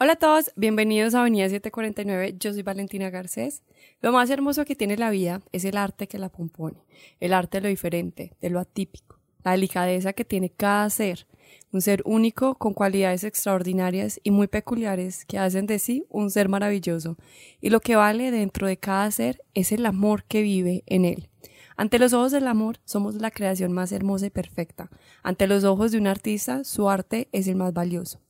Hola a todos, bienvenidos a Avenida 749, yo soy Valentina Garcés. Lo más hermoso que tiene la vida es el arte que la compone, el arte de lo diferente, de lo atípico, la delicadeza que tiene cada ser, un ser único con cualidades extraordinarias y muy peculiares que hacen de sí un ser maravilloso, y lo que vale dentro de cada ser es el amor que vive en él. Ante los ojos del amor somos la creación más hermosa y perfecta. Ante los ojos de un artista, su arte es el más valioso.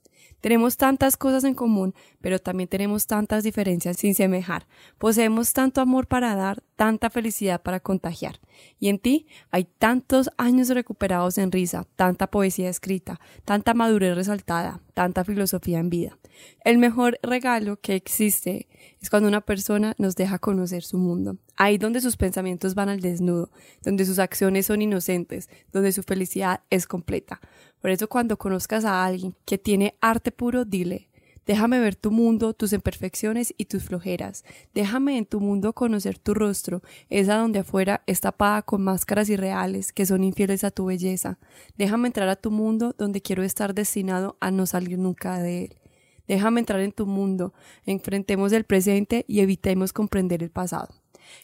Tenemos tantas cosas en común, pero también tenemos tantas diferencias sin semejar. Poseemos tanto amor para dar, tanta felicidad para contagiar. Y en ti hay tantos años recuperados en risa, tanta poesía escrita, tanta madurez resaltada, tanta filosofía en vida. El mejor regalo que existe es cuando una persona nos deja conocer su mundo. Ahí donde sus pensamientos van al desnudo, donde sus acciones son inocentes, donde su felicidad es completa. Por eso cuando conozcas a alguien que tiene arte puro, dile, déjame ver tu mundo, tus imperfecciones y tus flojeras. Déjame en tu mundo conocer tu rostro, esa donde afuera está tapada con máscaras irreales que son infieles a tu belleza. Déjame entrar a tu mundo donde quiero estar destinado a no salir nunca de él. Déjame entrar en tu mundo, enfrentemos el presente y evitemos comprender el pasado.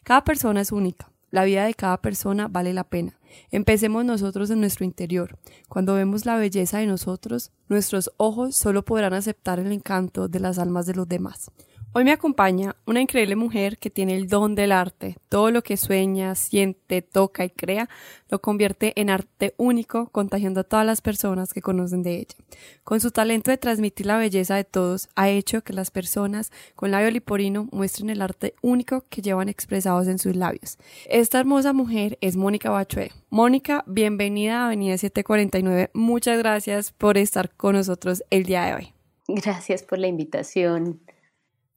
Cada persona es única. La vida de cada persona vale la pena. Empecemos nosotros en nuestro interior. Cuando vemos la belleza de nosotros, nuestros ojos solo podrán aceptar el encanto de las almas de los demás. Hoy me acompaña una increíble mujer que tiene el don del arte. Todo lo que sueña, siente, toca y crea lo convierte en arte único, contagiando a todas las personas que conocen de ella. Con su talento de transmitir la belleza de todos, ha hecho que las personas con labio liporino muestren el arte único que llevan expresados en sus labios. Esta hermosa mujer es Mónica Bachué. Mónica, bienvenida a Avenida 749. Muchas gracias por estar con nosotros el día de hoy. Gracias por la invitación.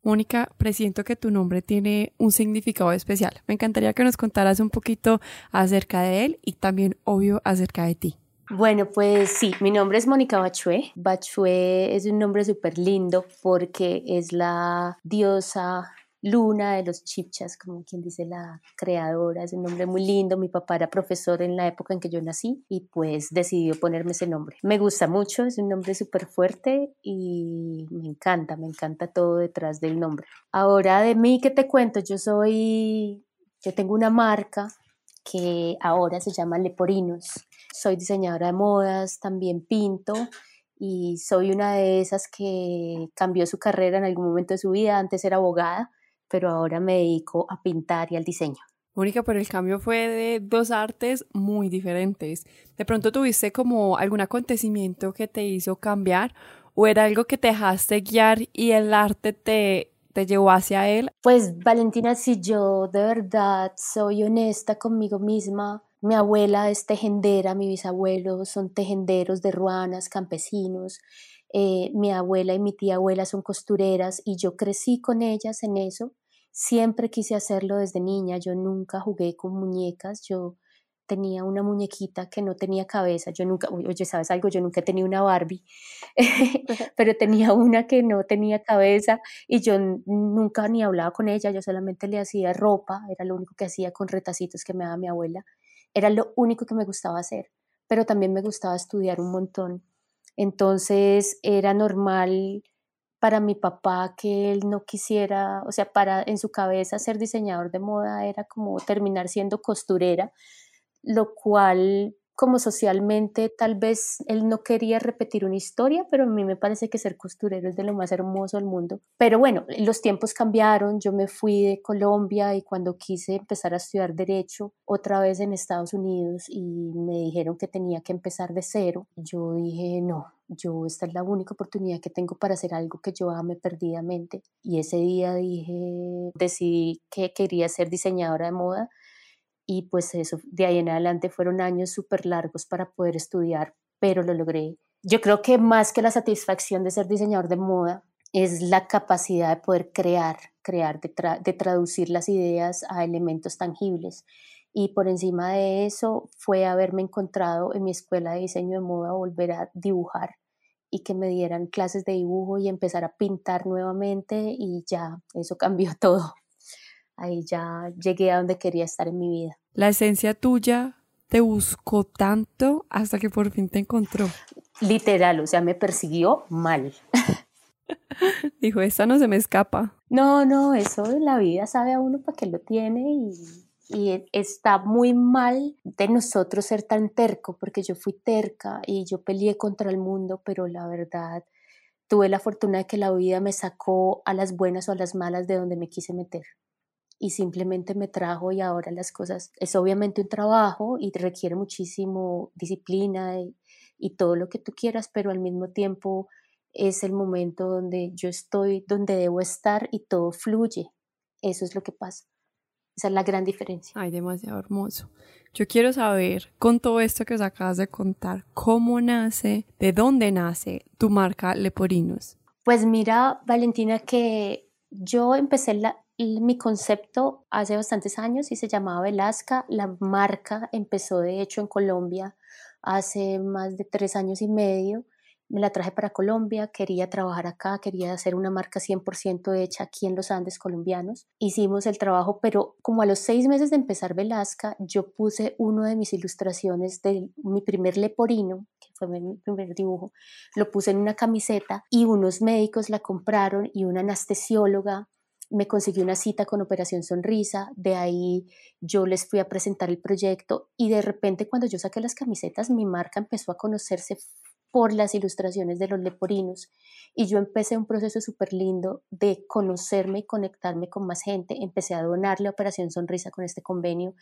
Mónica, presiento que tu nombre tiene un significado especial. Me encantaría que nos contaras un poquito acerca de él y también, obvio, acerca de ti. Bueno, pues sí, mi nombre es Mónica Bachué. Bachué es un nombre súper lindo porque es la diosa Luna de los Chipchas, como quien dice la creadora, es un nombre muy lindo. Mi papá era profesor en la época en que yo nací y pues decidió ponerme ese nombre. Me gusta mucho, es un nombre súper fuerte y me encanta, me encanta todo detrás del nombre. Ahora de mí, ¿qué te cuento? Yo soy, yo tengo una marca que ahora se llama Leporinos. Soy diseñadora de modas, también pinto y soy una de esas que cambió su carrera en algún momento de su vida. Antes era abogada pero ahora me dedico a pintar y al diseño. Mónica, pero el cambio fue de dos artes muy diferentes. ¿De pronto tuviste como algún acontecimiento que te hizo cambiar o era algo que te dejaste guiar y el arte te, te llevó hacia él? Pues Valentina, si yo de verdad soy honesta conmigo misma, mi abuela es tejedera, mi bisabuelo son tejenderos de ruanas, campesinos. Eh, mi abuela y mi tía abuela son costureras y yo crecí con ellas en eso. Siempre quise hacerlo desde niña, yo nunca jugué con muñecas, yo tenía una muñequita que no tenía cabeza, yo nunca, oye, ¿sabes algo? Yo nunca tenía una Barbie, pero tenía una que no tenía cabeza y yo nunca ni hablaba con ella, yo solamente le hacía ropa, era lo único que hacía con retacitos que me daba mi abuela, era lo único que me gustaba hacer, pero también me gustaba estudiar un montón. Entonces era normal para mi papá que él no quisiera, o sea, para en su cabeza ser diseñador de moda era como terminar siendo costurera, lo cual como socialmente tal vez él no quería repetir una historia, pero a mí me parece que ser costurero es de lo más hermoso del mundo. Pero bueno, los tiempos cambiaron, yo me fui de Colombia y cuando quise empezar a estudiar derecho otra vez en Estados Unidos y me dijeron que tenía que empezar de cero, yo dije, no, yo esta es la única oportunidad que tengo para hacer algo que yo ame perdidamente. Y ese día dije, decidí que quería ser diseñadora de moda y pues eso, de ahí en adelante fueron años súper largos para poder estudiar, pero lo logré. Yo creo que más que la satisfacción de ser diseñador de moda, es la capacidad de poder crear, crear, de, de traducir las ideas a elementos tangibles. Y por encima de eso fue haberme encontrado en mi escuela de diseño de moda, volver a dibujar y que me dieran clases de dibujo y empezar a pintar nuevamente y ya, eso cambió todo ahí ya llegué a donde quería estar en mi vida. La esencia tuya te buscó tanto hasta que por fin te encontró. Literal, o sea, me persiguió mal. Dijo, esta no se me escapa. No, no, eso la vida sabe a uno para qué lo tiene y, y está muy mal de nosotros ser tan terco, porque yo fui terca y yo peleé contra el mundo, pero la verdad tuve la fortuna de que la vida me sacó a las buenas o a las malas de donde me quise meter y simplemente me trajo y ahora las cosas es obviamente un trabajo y requiere muchísimo disciplina y, y todo lo que tú quieras, pero al mismo tiempo es el momento donde yo estoy, donde debo estar y todo fluye. Eso es lo que pasa. Esa es la gran diferencia. Ay, demasiado hermoso. Yo quiero saber, con todo esto que os acabas de contar, cómo nace, de dónde nace tu marca Leporinos. Pues mira, Valentina, que yo empecé mi concepto hace bastantes años y se llamaba Velasca. La marca empezó de hecho en Colombia hace más de tres años y medio me la traje para Colombia, quería trabajar acá, quería hacer una marca 100% hecha aquí en los Andes colombianos. Hicimos el trabajo, pero como a los seis meses de empezar Velasca, yo puse uno de mis ilustraciones de mi primer leporino, que fue mi primer dibujo, lo puse en una camiseta y unos médicos la compraron y una anestesióloga me consiguió una cita con Operación Sonrisa, de ahí yo les fui a presentar el proyecto y de repente cuando yo saqué las camisetas mi marca empezó a conocerse por las ilustraciones de los leporinos y yo empecé un proceso súper lindo de conocerme y conectarme con más gente. Empecé a donarle a Operación Sonrisa con este convenio,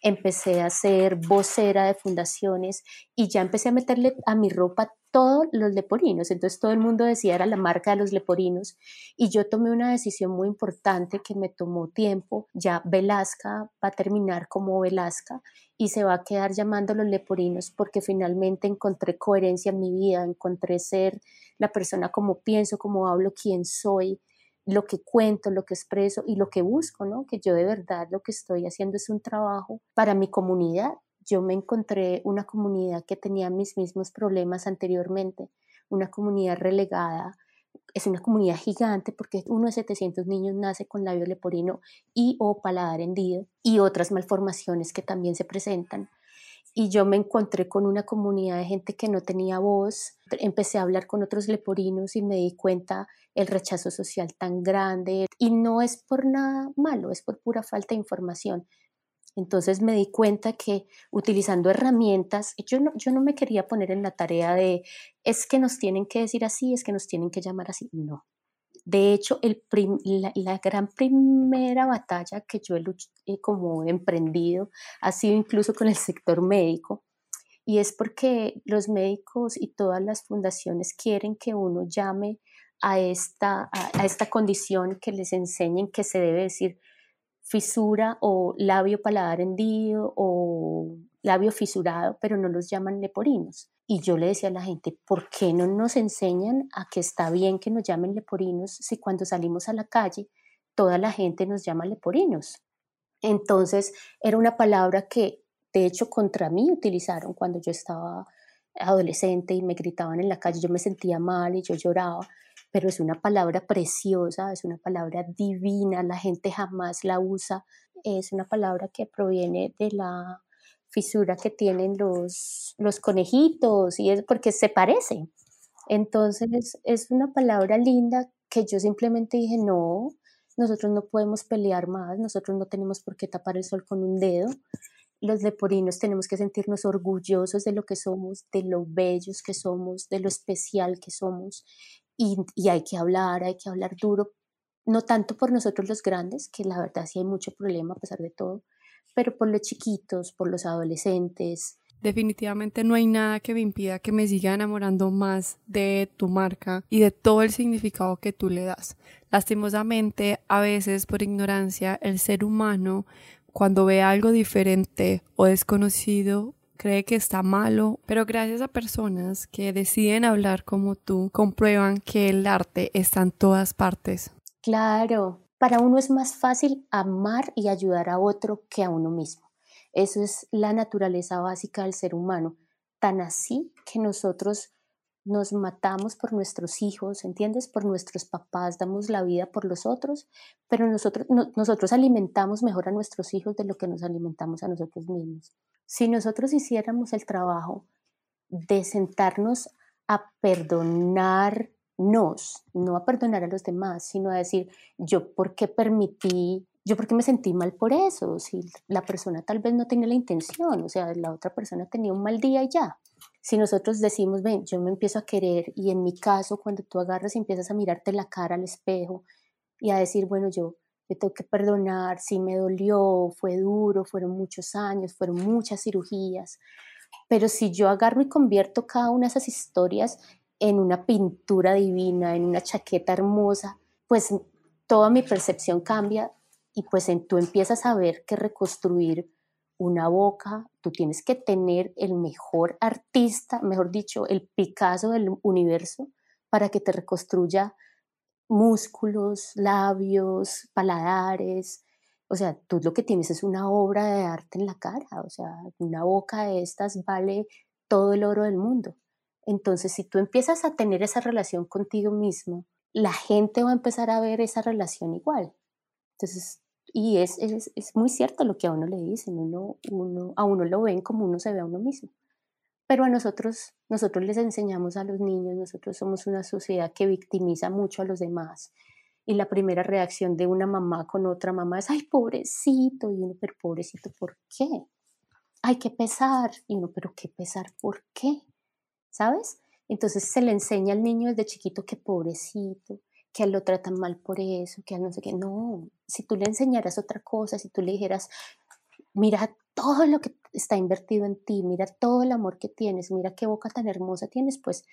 empecé a ser vocera de fundaciones y ya empecé a meterle a mi ropa todos los leporinos. Entonces todo el mundo decía era la marca de los leporinos y yo tomé una decisión muy importante que me tomó tiempo. Ya Velasca va a terminar como Velasca y se va a quedar llamando los leporinos porque finalmente encontré coherencia en mi vida, encontré ser la persona como pienso, como hablo, quién soy, lo que cuento, lo que expreso y lo que busco, ¿no? Que yo de verdad lo que estoy haciendo es un trabajo para mi comunidad. Yo me encontré una comunidad que tenía mis mismos problemas anteriormente, una comunidad relegada, es una comunidad gigante porque uno de 700 niños nace con labio leporino y o paladar hendido y otras malformaciones que también se presentan. Y yo me encontré con una comunidad de gente que no tenía voz. Empecé a hablar con otros leporinos y me di cuenta el rechazo social tan grande. Y no es por nada malo, es por pura falta de información. Entonces me di cuenta que utilizando herramientas, yo no, yo no me quería poner en la tarea de, es que nos tienen que decir así, es que nos tienen que llamar así. No. De hecho, el la, gran primera batalla que yo he eh, como emprendido ha sido incluso con el sector médico. Y es porque los médicos y todas las fundaciones quieren que uno llame a esta, a esta condición, que les enseñen que se debe decir fisura o labio paladar hendido o labio fisurado, pero no los llaman leporinos. Y yo le decía a la gente, ¿por qué no nos enseñan a que está bien que nos llamen leporinos si cuando salimos a la calle toda la gente nos llama leporinos? Entonces era una palabra que de hecho contra mí utilizaron cuando yo estaba adolescente y me gritaban en la calle, yo me sentía mal y yo lloraba pero es una palabra preciosa, es una palabra divina, la gente jamás la usa, es una palabra que proviene de la fisura que tienen los, los conejitos y es porque se parece. Entonces es una palabra linda que yo simplemente dije, no, nosotros no podemos pelear más, nosotros no tenemos por qué tapar el sol con un dedo. Los leporinos tenemos que sentirnos orgullosos de lo que somos, de lo bellos que somos, de lo especial que somos y, hay que hablar, hay que hablar duro, no tanto por nosotros los grandes, que la verdad sí hay mucho problema a pesar de todo, pero por los chiquitos, por los adolescentes. Definitivamente no hay nada que me impida que me siga enamorando más de tu marca y de todo el significado que tú le das. Lastimosamente, a veces por ignorancia, el ser humano, cuando ve algo diferente o desconocido, cree que está malo, pero gracias a personas que deciden hablar como tú, comprueban que el arte está en todas partes. Claro, para uno es más fácil amar y ayudar a otro que a uno mismo. Eso es la naturaleza básica del ser humano, tan así que nosotros nos matamos por nuestros hijos, ¿entiendes? Por nuestros papás, damos la vida por los otros, pero nosotros, nosotros alimentamos mejor a nuestros hijos de lo que nos alimentamos a nosotros mismos. Si nosotros hiciéramos el trabajo de sentarnos a perdonar nos, no a perdonar a los demás, sino a decir, yo por qué permití, yo por qué me sentí mal por eso, si la persona tal vez no tenía la intención, o sea, la otra persona tenía un mal día y ya. Si nosotros decimos, ven, yo me empiezo a querer y en mi caso, cuando tú agarras y empiezas a mirarte la cara al espejo y a decir, bueno, yo me tengo que perdonar, si me dolió, fue duro, fueron muchos años, fueron muchas cirugías, pero si yo agarro y convierto cada una de esas historias en una pintura divina, en una chaqueta hermosa, pues toda mi percepción cambia y pues en, tú empiezas a ver que reconstruir una boca, tú tienes que tener el mejor artista, mejor dicho, el Picasso del universo para que te reconstruya músculos, labios, paladares. O sea, tú lo que tienes es una obra de arte en la cara. O sea, una boca de estas vale todo el oro del mundo. Entonces, si tú empiezas a tener esa relación contigo mismo, la gente va a empezar a ver esa relación igual. Entonces, y es, es, es muy cierto lo que a uno le dicen, uno, uno, a uno lo ven como uno se ve a uno mismo. Pero a nosotros, nosotros les enseñamos a los niños, nosotros somos una sociedad que victimiza mucho a los demás. Y la primera reacción de una mamá con otra mamá es, ay, pobrecito, y uno, pero pobrecito, ¿por qué? Hay que pesar, y uno, pero ¿qué pesar? ¿Por qué? ¿Sabes? Entonces se le enseña al niño desde chiquito que pobrecito, que lo tratan mal por eso, que no sé qué. No, si tú le enseñaras otra cosa, si tú le dijeras, mira todo lo que está invertido en ti, mira todo el amor que tienes, mira qué boca tan hermosa tienes, pues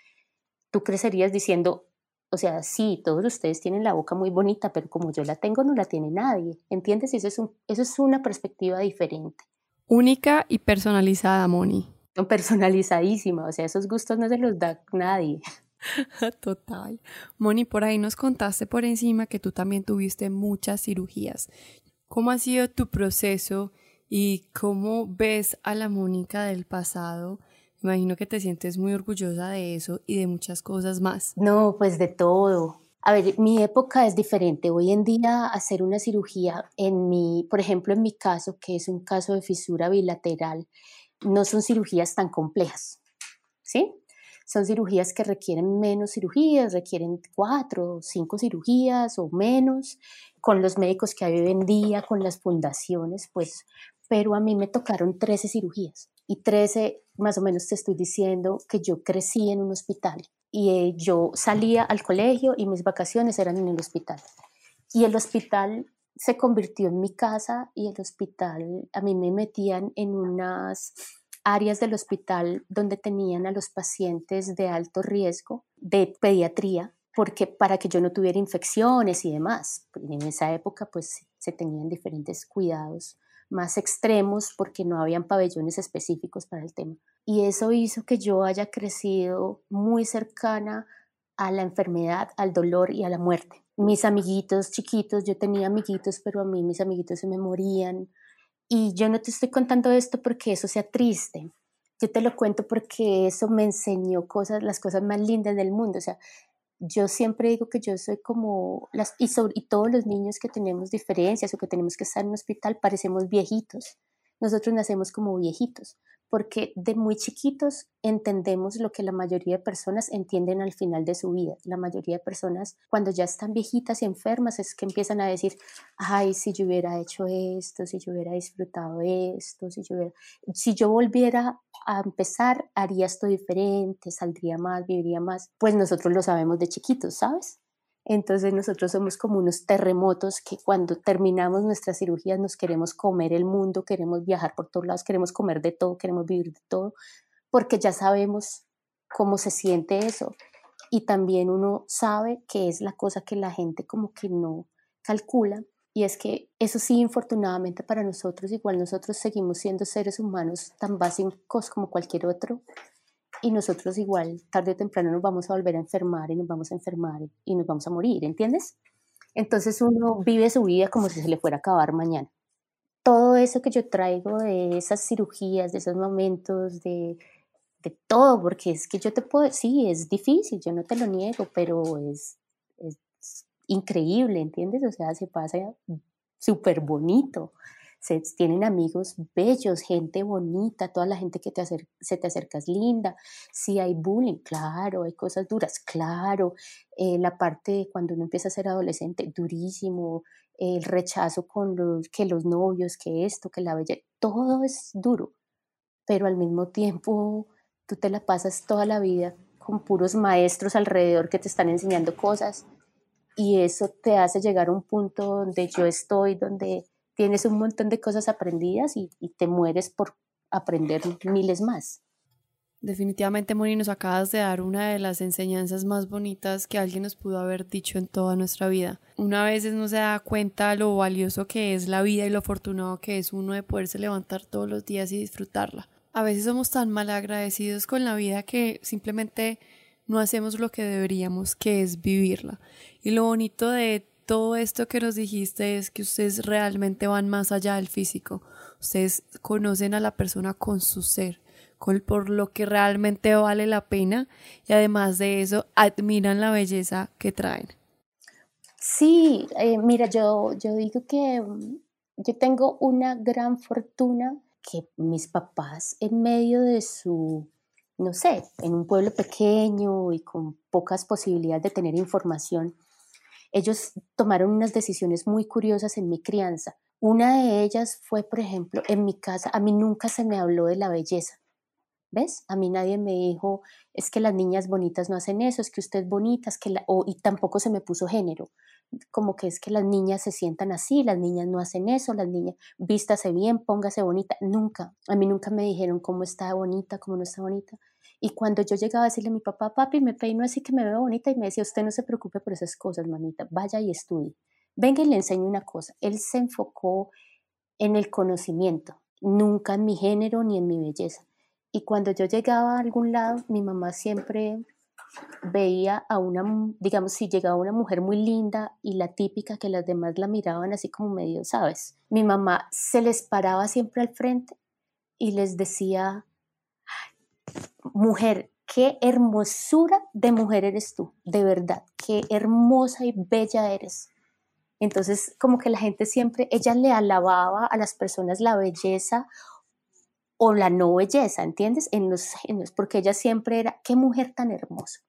tú crecerías diciendo, o sea, sí, todos ustedes tienen la boca muy bonita, pero como yo la tengo, no la tiene nadie. ¿Entiendes? Eso es, eso es una perspectiva diferente. Única y personalizada, Moni. Personalizadísima, o sea, esos gustos no se los da nadie. Total. Moni, por ahí nos contaste por encima que tú también tuviste muchas cirugías. ¿Cómo ha sido tu proceso y cómo ves a la Mónica del pasado. Imagino que te sientes muy orgullosa de eso y de muchas cosas más. No, pues de todo. A ver, mi época es diferente. Hoy en día hacer una cirugía, en mi, por ejemplo, en mi caso, que es un caso de fisura bilateral, no son cirugías tan complejas, ¿sí? Son cirugías que requieren menos cirugías, requieren cuatro o cinco cirugías o menos. Con los médicos que hay hoy en día, con las fundaciones, pues pero a mí me tocaron 13 cirugías y 13, más o menos te estoy diciendo que yo crecí en un hospital y eh, yo salía al colegio y mis vacaciones eran en el hospital. Y el hospital se convirtió en mi casa y el hospital, a mí me metían en unas áreas del hospital donde tenían a los pacientes de alto riesgo de pediatría, porque para que yo no tuviera infecciones y demás. En esa época pues se tenían diferentes cuidados más extremos porque no habían pabellones específicos para el tema. Y eso hizo que yo haya crecido muy cercana a la enfermedad, al dolor y a la muerte. Mis amiguitos chiquitos, yo tenía amiguitos, pero a mí mis amiguitos se me morían. Y yo no te estoy contando esto porque eso sea triste. Yo te lo cuento porque eso me enseñó cosas, las cosas más lindas del mundo. O sea, yo siempre digo que yo soy como, las, y, sobre, y todos los niños que tenemos diferencias o que tenemos que estar en un hospital parecemos viejitos. Nosotros nacemos como viejitos, porque de muy chiquitos entendemos lo que la mayoría de personas entienden al final de su vida. La mayoría de personas cuando ya están viejitas y enfermas es que empiezan a decir, ay, si yo hubiera hecho esto, si yo hubiera disfrutado esto, si yo, hubiera... si yo volviera a empezar, haría esto diferente, saldría más, viviría más. Pues nosotros lo sabemos de chiquitos, ¿sabes? Entonces nosotros somos como unos terremotos que cuando terminamos nuestras cirugías nos queremos comer el mundo, queremos viajar por todos lados, queremos comer de todo, queremos vivir de todo, porque ya sabemos cómo se siente eso. Y también uno sabe que es la cosa que la gente como que no calcula. Y es que eso sí, infortunadamente para nosotros, igual nosotros seguimos siendo seres humanos tan básicos como cualquier otro, y nosotros igual tarde o temprano nos vamos a volver a enfermar y nos vamos a enfermar y nos vamos a morir, ¿entiendes? Entonces uno vive su vida como si se le fuera a acabar mañana. Todo eso que yo traigo de esas cirugías, de esos momentos, de, de todo, porque es que yo te puedo, sí, es difícil, yo no te lo niego, pero es, es increíble, ¿entiendes? O sea, se pasa súper bonito se tienen amigos bellos, gente bonita, toda la gente que te se te acerca es linda. Si hay bullying, claro, hay cosas duras, claro. Eh, la parte cuando uno empieza a ser adolescente, durísimo. El rechazo con los, que los novios, que esto, que la bella, todo es duro. Pero al mismo tiempo, tú te la pasas toda la vida con puros maestros alrededor que te están enseñando cosas y eso te hace llegar a un punto donde yo estoy, donde tienes un montón de cosas aprendidas y, te mueres por aprender miles más. Definitivamente, Moni, nos acabas de dar una de las enseñanzas más bonitas que alguien nos pudo haber dicho en toda nuestra vida. Una vez no se da cuenta lo valioso que es la vida y lo afortunado que es uno de poderse levantar todos los días y disfrutarla. A veces somos tan mal agradecidos con la vida que simplemente no hacemos lo que deberíamos, que es vivirla. Y lo bonito de todo esto que nos dijiste es que ustedes realmente van más allá del físico. Ustedes conocen a la persona con su ser, con, por lo que realmente vale la pena y además de eso admiran la belleza que traen. Sí, eh, mira, yo, yo digo que mm, yo tengo una gran fortuna que mis papás en medio de su no sé, en un pueblo pequeño y con pocas posibilidades de tener información, ellos tomaron unas decisiones muy curiosas en mi crianza. Una de ellas fue, por ejemplo, en mi casa, a mí nunca se me habló de la belleza. ¿Ves? A mí nadie me dijo, es que las niñas bonitas no hacen eso, es que usted es bonita, es que la... y tampoco se me puso género, como que es que las niñas se sientan así, las niñas no hacen eso, las niñas vístase bien, póngase bonita, nunca. A mí nunca me dijeron cómo está bonita, cómo no está bonita. Y cuando yo llegaba a decirle a mi papá, papi, me peino así que me veo bonita, y me decía, usted no se preocupe por esas cosas, mamita, vaya y estudie. Venga y le enseño una cosa. Él se enfocó en el conocimiento, nunca en mi género ni en mi belleza. Y cuando yo llegaba a algún lado, mi mamá siempre veía a una, digamos, si llegaba una mujer muy linda y la típica que las demás la miraban así como medio, ¿sabes? Mi mamá se les paraba siempre al frente y les decía, mujer, qué hermosura de mujer eres tú, de verdad, qué hermosa y bella eres. Entonces, como que la gente siempre, ella le alababa a las personas la belleza o la no belleza, ¿entiendes? En los genes, porque ella siempre era, qué mujer tan hermosa.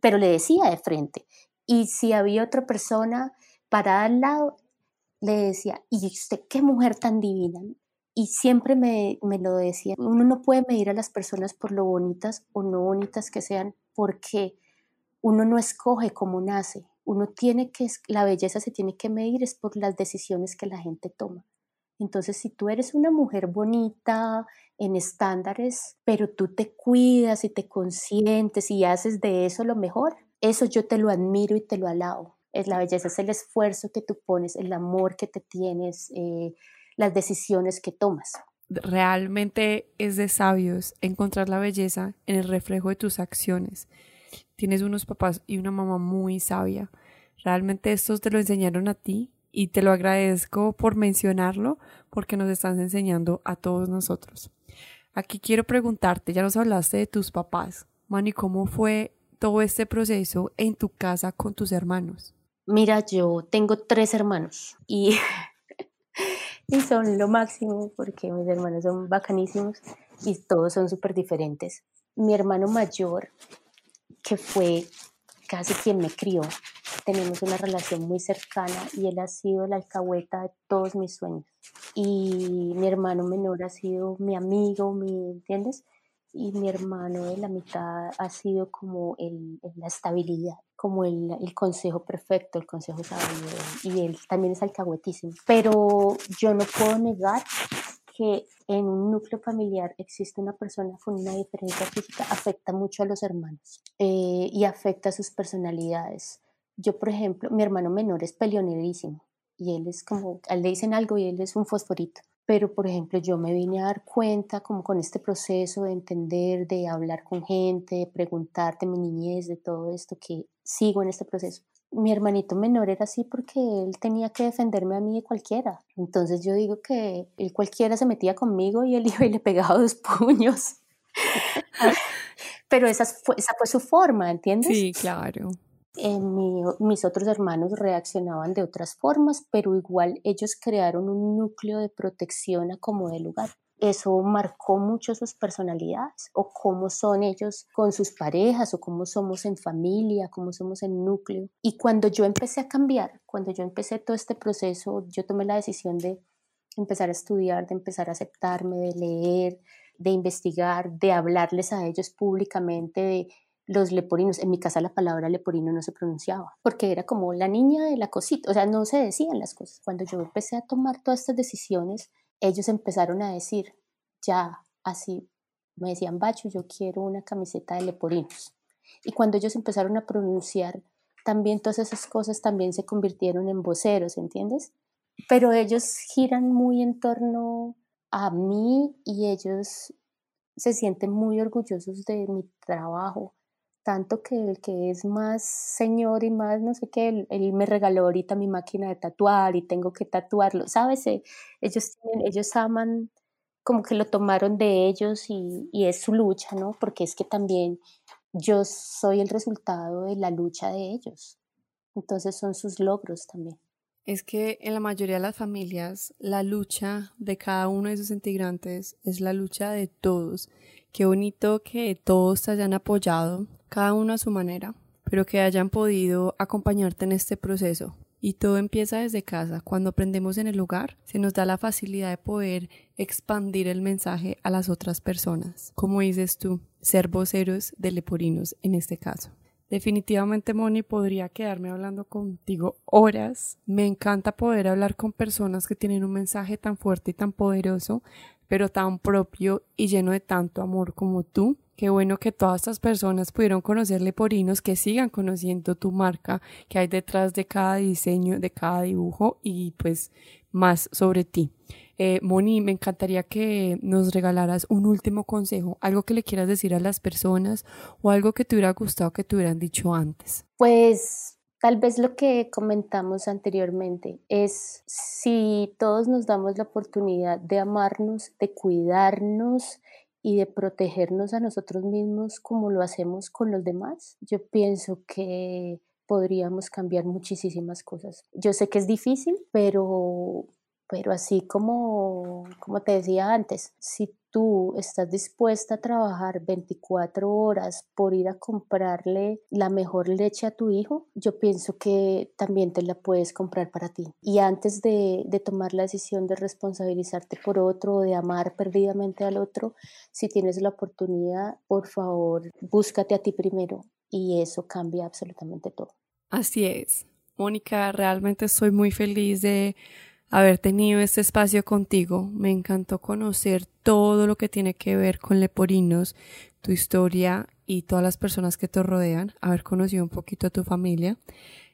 Pero le decía de frente. Y si había otra persona parada al lado, le decía, y usted, qué mujer tan divina y siempre me, me, lo decía, uno no puede medir a las personas por lo bonitas o no bonitas que sean, porque uno no escoge cómo nace, uno tiene que, la belleza se tiene que medir es por las decisiones que la gente toma. Entonces, si tú eres una mujer bonita, en estándares, pero tú te cuidas y te consientes y haces de eso lo mejor, eso yo te lo admiro y te lo alabo. Es la belleza, es el esfuerzo que tú pones, el amor que te tienes, eh, las decisiones que tomas. Realmente es de sabios encontrar la belleza en el reflejo de tus acciones. Tienes unos papás y una mamá muy sabia. Realmente estos te lo enseñaron a ti y te lo agradezco por mencionarlo porque nos estás enseñando a todos nosotros. Aquí quiero preguntarte, ya nos hablaste de tus papás, Mani, ¿cómo fue todo este proceso en tu casa con tus hermanos? Mira, yo tengo tres hermanos y y son lo máximo porque mis hermanos son bacanísimos y todos son súper diferentes. Mi hermano mayor, que fue casi quien me crió, tenemos una relación muy cercana y él ha sido la alcahueta de todos mis sueños. Y mi hermano menor ha sido mi amigo, mi, ¿entiendes? Y mi hermano de la mitad ha sido como el, la estabilidad como el, el, consejo perfecto, el consejo sabio, y él también es alcahuetísimo. Pero yo no puedo negar que en un núcleo familiar existe una persona con una diferencia física, afecta mucho a los hermanos eh, y afecta a sus personalidades. Yo, por ejemplo, mi hermano menor es peleonerísimo y él es como, le dicen algo y él es un fosforito. Pero, por ejemplo, yo me vine a dar cuenta como con este proceso de entender, de hablar con gente, de preguntarte mi niñez, de todo esto, que sigo en este proceso. Mi hermanito menor era así porque él tenía que defenderme a mí de cualquiera. Entonces yo digo que él cualquiera se metía conmigo y él iba y le pegaba dos puños. Pero esa fue, esa fue su forma, ¿entiendes? Sí, claro. Mis otros hermanos reaccionaban de otras formas, pero igual ellos crearon un núcleo de protección a como de lugar. Eso marcó mucho sus personalidades o cómo son ellos con sus parejas o cómo somos en familia, cómo somos en núcleo. Y cuando yo empecé a cambiar, cuando yo empecé todo este proceso, yo tomé la decisión de empezar a estudiar, de empezar a aceptarme, de leer, de investigar, de hablarles a ellos públicamente, de los leporinos. En mi casa la palabra leporino no se pronunciaba, porque era como la niña de la cosita, o sea, no se decían las cosas. Cuando yo empecé a tomar todas estas decisiones, ellos empezaron a decir, ya, así, me decían, Bacho, yo quiero una camiseta de leporinos. Y cuando ellos empezaron a pronunciar, también todas esas cosas también se convirtieron en voceros, ¿entiendes? Pero ellos giran muy en torno a mí y ellos se sienten muy orgullosos de mi trabajo, tanto que el que es más señor y más no sé qué, él, me regaló ahorita mi máquina de tatuar y tengo que tatuarlo, ¿sabes? Eh, ellos, ellos aman, como que lo tomaron de ellos y, y es su lucha, ¿no? Porque es que también yo soy el resultado de la lucha de ellos. Entonces son sus logros también. Es que en la mayoría de las familias la lucha de cada uno de sus integrantes es la lucha de todos. Qué bonito que todos te hayan apoyado, cada uno a su manera, pero que hayan podido acompañarte en este proceso. Y todo empieza desde casa. Cuando aprendemos en el lugar, se nos da la facilidad de poder expandir el mensaje a las otras personas. Como dices tú, ser voceros de leporinos en este caso. Definitivamente, Moni, podría quedarme hablando contigo horas. Me encanta poder hablar con personas que tienen un mensaje tan fuerte y tan poderoso, pero tan propio y lleno de tanto amor como tú. Qué bueno que todas estas personas pudieron conocer Leporinos, que sigan conociendo tu marca, que hay detrás de cada diseño, de cada dibujo y pues más sobre ti. Eh, Moni, me encantaría que nos regalaras un último consejo, algo que le quieras decir a las personas o algo que te hubiera gustado que te hubieran dicho antes. Pues tal vez lo que comentamos anteriormente es si todos nos damos la oportunidad de amarnos, de cuidarnos y de protegernos a nosotros mismos como lo hacemos con los demás, yo pienso que podríamos cambiar muchísimas cosas. Yo sé que es difícil, pero pero así como, como te decía antes, si tú estás dispuesta a trabajar 24 horas por ir a comprarle la mejor leche a tu hijo, yo pienso que también te la puedes comprar para ti. Y antes de, tomar la decisión de responsabilizarte por otro de amar perdidamente al otro, si tienes la oportunidad, por favor, búscate a ti primero y eso cambia absolutamente todo. Así es. Mónica, realmente estoy muy feliz de haber tenido este espacio contigo. Me encantó conocer todo lo que tiene que ver con Leporinos, tu historia y todas las personas que te rodean, haber conocido un poquito a tu familia.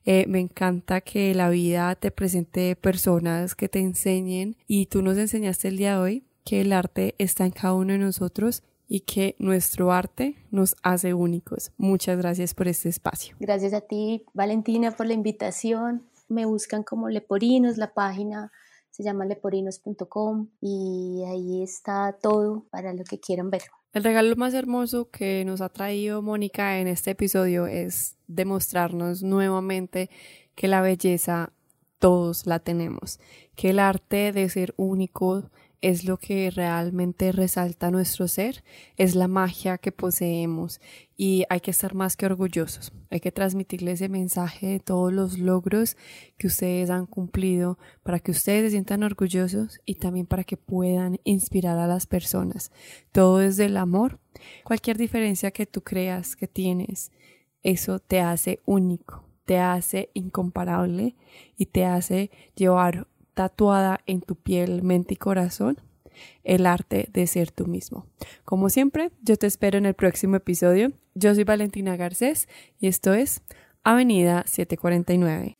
Eh, me encanta que la vida te presente personas que te enseñen y tú nos enseñaste el día de hoy que el arte está en cada uno de nosotros y que nuestro arte nos hace únicos. Muchas gracias por este espacio. Gracias a ti, Valentina, por la invitación me buscan como Leporinos, la página se llama leporinos.com y ahí está todo para lo que quieran ver. El regalo más hermoso que nos ha traído Mónica en este episodio es demostrarnos nuevamente que la belleza todos la tenemos, que el arte de ser único es lo que realmente resalta nuestro ser, es la magia que poseemos y hay que estar más que orgullosos. Hay que transmitirle ese mensaje de todos los logros que ustedes han cumplido para que ustedes se sientan orgullosos y también para que puedan inspirar a las personas. Todo desde el amor. Cualquier diferencia que tú creas que tienes, eso te hace único, te hace incomparable y te hace llevar tatuada en tu piel, mente y corazón el arte de ser tú mismo. Como siempre, yo te espero en el próximo episodio. Yo soy Valentina Garcés y esto es Avenida 749.